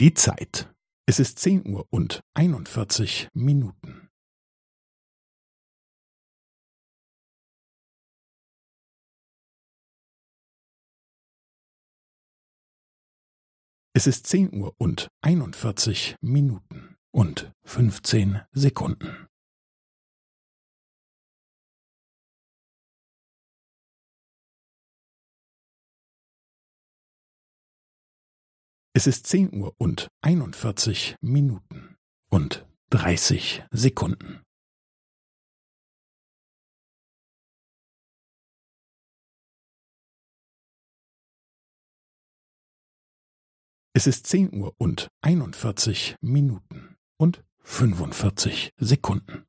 Die Zeit. Es ist zehn Uhr und einundvierzig Minuten. Es ist zehn Uhr und einundvierzig Minuten und fünfzehn Sekunden. Es ist zehn Uhr und einundvierzig Minuten und dreißig Sekunden. Es ist zehn Uhr und einundvierzig Minuten und fünfundvierzig Sekunden.